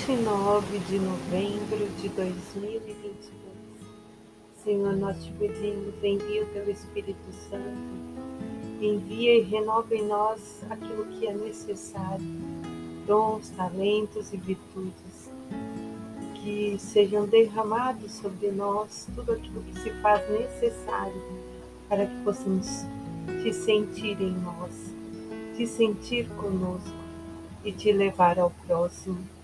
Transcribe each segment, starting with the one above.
quinta-feira, dia 29 de novembro de 2022. Senhor, nós te pedimos, envia o teu Espírito Santo, envia e renova em nós aquilo que é necessário, dons, talentos e virtudes, que sejam derramados sobre nós tudo aquilo que se faz necessário para que possamos te sentir em nós, te sentir conosco e te levar ao próximo.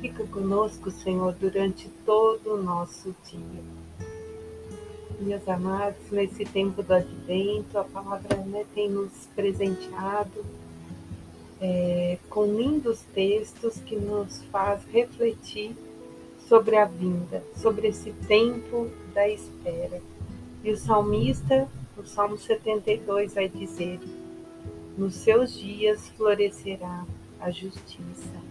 Fica conosco, Senhor, durante todo o nosso dia. Meus amados, nesse tempo do advento, a palavra né, tem nos presenteado é, com lindos textos que nos faz refletir sobre a vinda, sobre esse tempo da espera. E o salmista, no Salmo 72, vai dizer: Nos seus dias florescerá a justiça.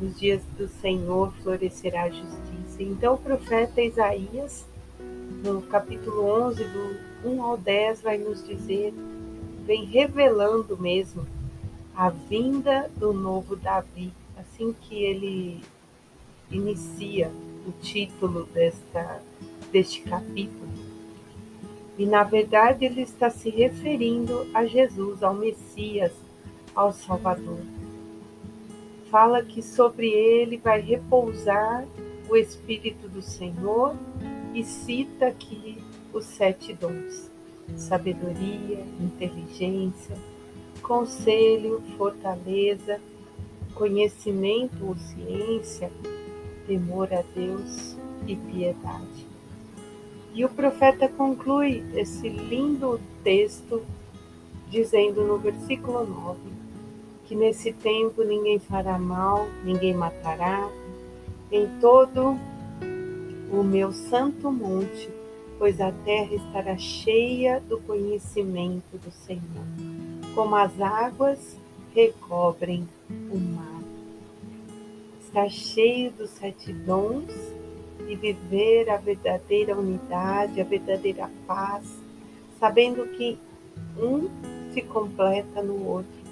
Nos dias do Senhor florescerá a justiça. Então o profeta Isaías, no capítulo 11, do 1 ao 10, vai nos dizer, vem revelando mesmo a vinda do novo Davi, assim que ele inicia o título desta, deste capítulo. E na verdade ele está se referindo a Jesus, ao Messias, ao Salvador fala que sobre ele vai repousar o Espírito do Senhor e cita aqui os sete dons: sabedoria, inteligência, conselho, fortaleza, conhecimento ou ciência, temor a Deus e piedade. E o profeta conclui esse lindo texto dizendo no versículo 9: que nesse tempo ninguém fará mal, ninguém matará, em todo o meu santo monte, pois a terra estará cheia do conhecimento do Senhor, como as águas recobrem o mar. Estar cheio dos sete dons e viver a verdadeira unidade, a verdadeira paz, sabendo que um se completa no outro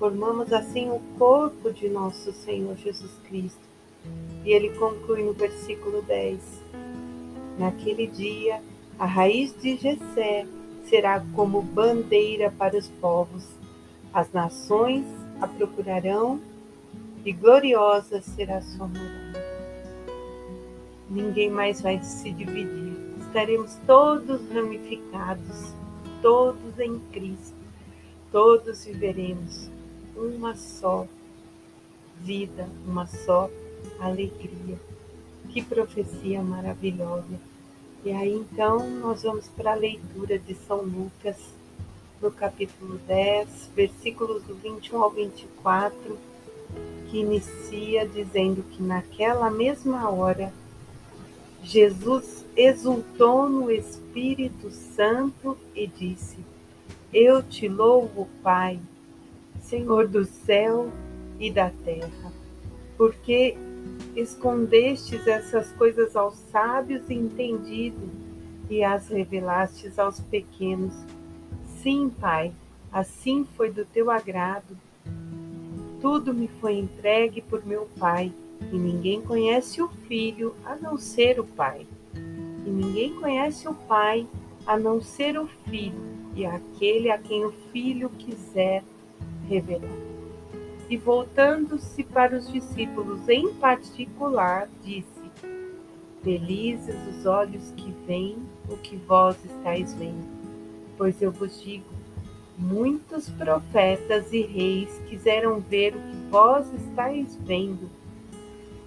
Formamos assim o corpo de nosso Senhor Jesus Cristo. E ele conclui no versículo 10: Naquele dia, a raiz de Jessé será como bandeira para os povos. As nações a procurarão e gloriosa será sua morada. Ninguém mais vai se dividir. Estaremos todos ramificados, todos em Cristo. Todos viveremos uma só vida, uma só alegria. Que profecia maravilhosa! E aí então nós vamos para a leitura de São Lucas, no capítulo 10, versículos do 21 ao 24, que inicia dizendo que naquela mesma hora Jesus exultou no Espírito Santo e disse: Eu te louvo, Pai Senhor do céu e da terra, porque escondestes essas coisas aos sábios e entendidos e as revelastes aos pequenos. Sim, Pai, assim foi do teu agrado. Tudo me foi entregue por meu Pai, e ninguém conhece o Filho a não ser o Pai. E ninguém conhece o Pai a não ser o Filho, e aquele a quem o Filho quiser revelar. E voltando-se para os discípulos em particular, disse: Felizes os olhos que veem o que vós estáis vendo, pois eu vos digo, muitos profetas e reis quiseram ver o que vós estáis vendo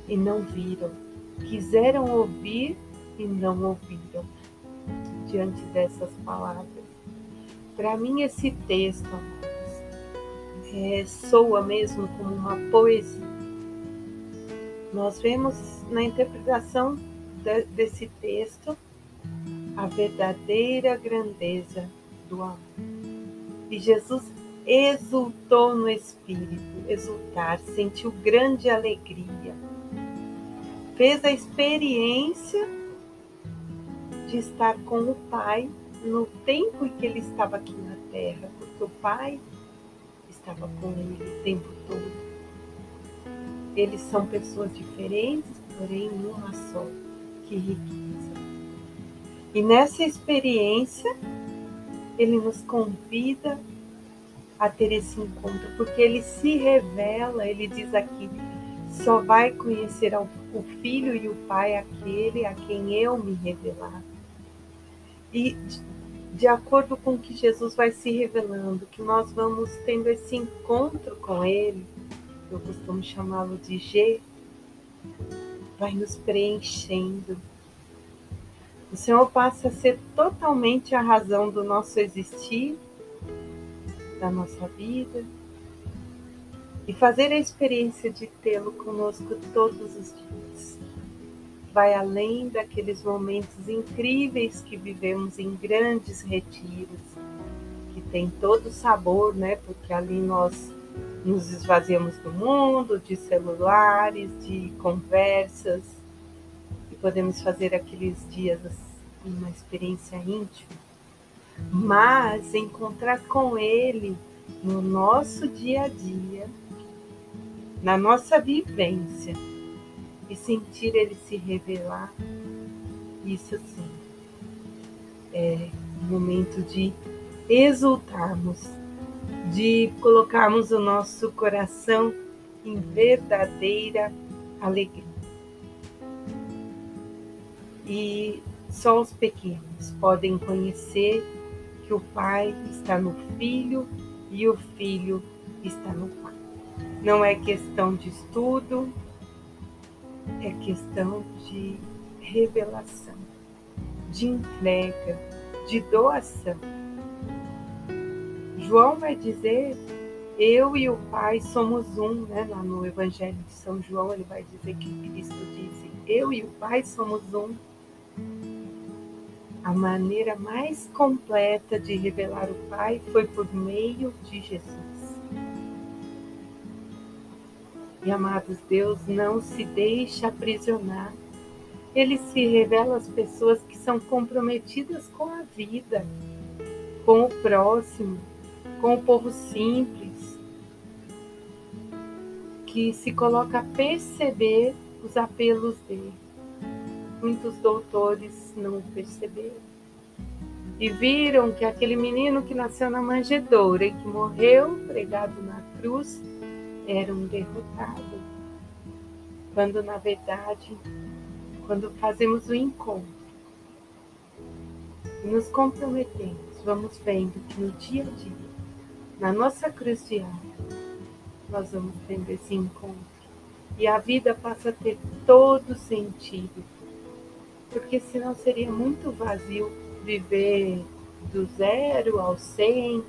e não viram, quiseram ouvir e não ouviram. Diante dessas palavras, para mim esse texto, é, soa mesmo como uma poesia. Nós vemos na interpretação de, desse texto a verdadeira grandeza do amor. E Jesus exultou no espírito, exultar, sentiu grande alegria. Fez a experiência de estar com o Pai no tempo em que ele estava aqui na terra, porque o Pai estava com ele o tempo todo. eles são pessoas diferentes, porém uma só. Que riqueza! E nessa experiência, ele nos convida a ter esse encontro, porque ele se revela, ele diz aqui, só vai conhecer o filho e o pai aquele a quem eu me revelar. E de acordo com que Jesus vai se revelando, que nós vamos tendo esse encontro com ele, eu costumo chamá-lo de G, vai nos preenchendo. O Senhor passa a ser totalmente a razão do nosso existir, da nossa vida, e fazer a experiência de tê-lo conosco todos os dias. Vai além daqueles momentos incríveis que vivemos em grandes retiros, que tem todo o sabor, né? Porque ali nós nos esvaziamos do mundo, de celulares, de conversas, e podemos fazer aqueles dias assim, uma experiência íntima. Mas encontrar com Ele no nosso dia a dia, na nossa vivência, e sentir Ele se revelar, isso sim é momento de exultarmos de colocarmos o nosso coração em verdadeira alegria. E só os pequenos podem conhecer que o Pai está no Filho e o Filho está no Pai. Não é questão de estudo, é questão de revelação, de entrega, de doação João vai dizer, eu e o Pai somos um, né? Lá no Evangelho de São João, ele vai dizer que Cristo disse, eu e o Pai somos um. A maneira mais completa de revelar o Pai foi por meio de Jesus. E amados, Deus não se deixa aprisionar. Ele se revela às pessoas que são comprometidas com a vida, com o próximo, com o povo simples, que se coloca a perceber os apelos dele. Muitos doutores não perceberam. E viram que aquele menino que nasceu na manjedoura e que morreu pregado na cruz era um derrotado. Quando na verdade, quando fazemos o encontro e nos comprometemos, vamos vendo que no dia a dia na nossa cruz diária, nós vamos tendo esse encontro. E a vida passa a ter todo sentido. Porque senão seria muito vazio viver do zero ao cem,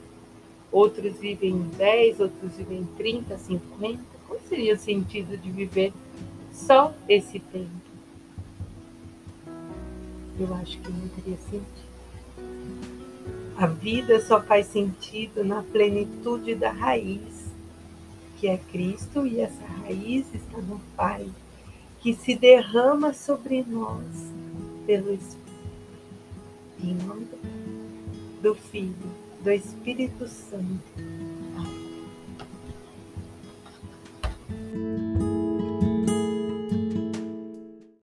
outros vivem 10, outros vivem 30, 50. Qual seria o sentido de viver só esse tempo? Eu acho que não teria sentido. A vida só faz sentido na plenitude da raiz, que é Cristo, e essa raiz está no Pai, que se derrama sobre nós pelo Espírito. Em nome do Filho, do Espírito Santo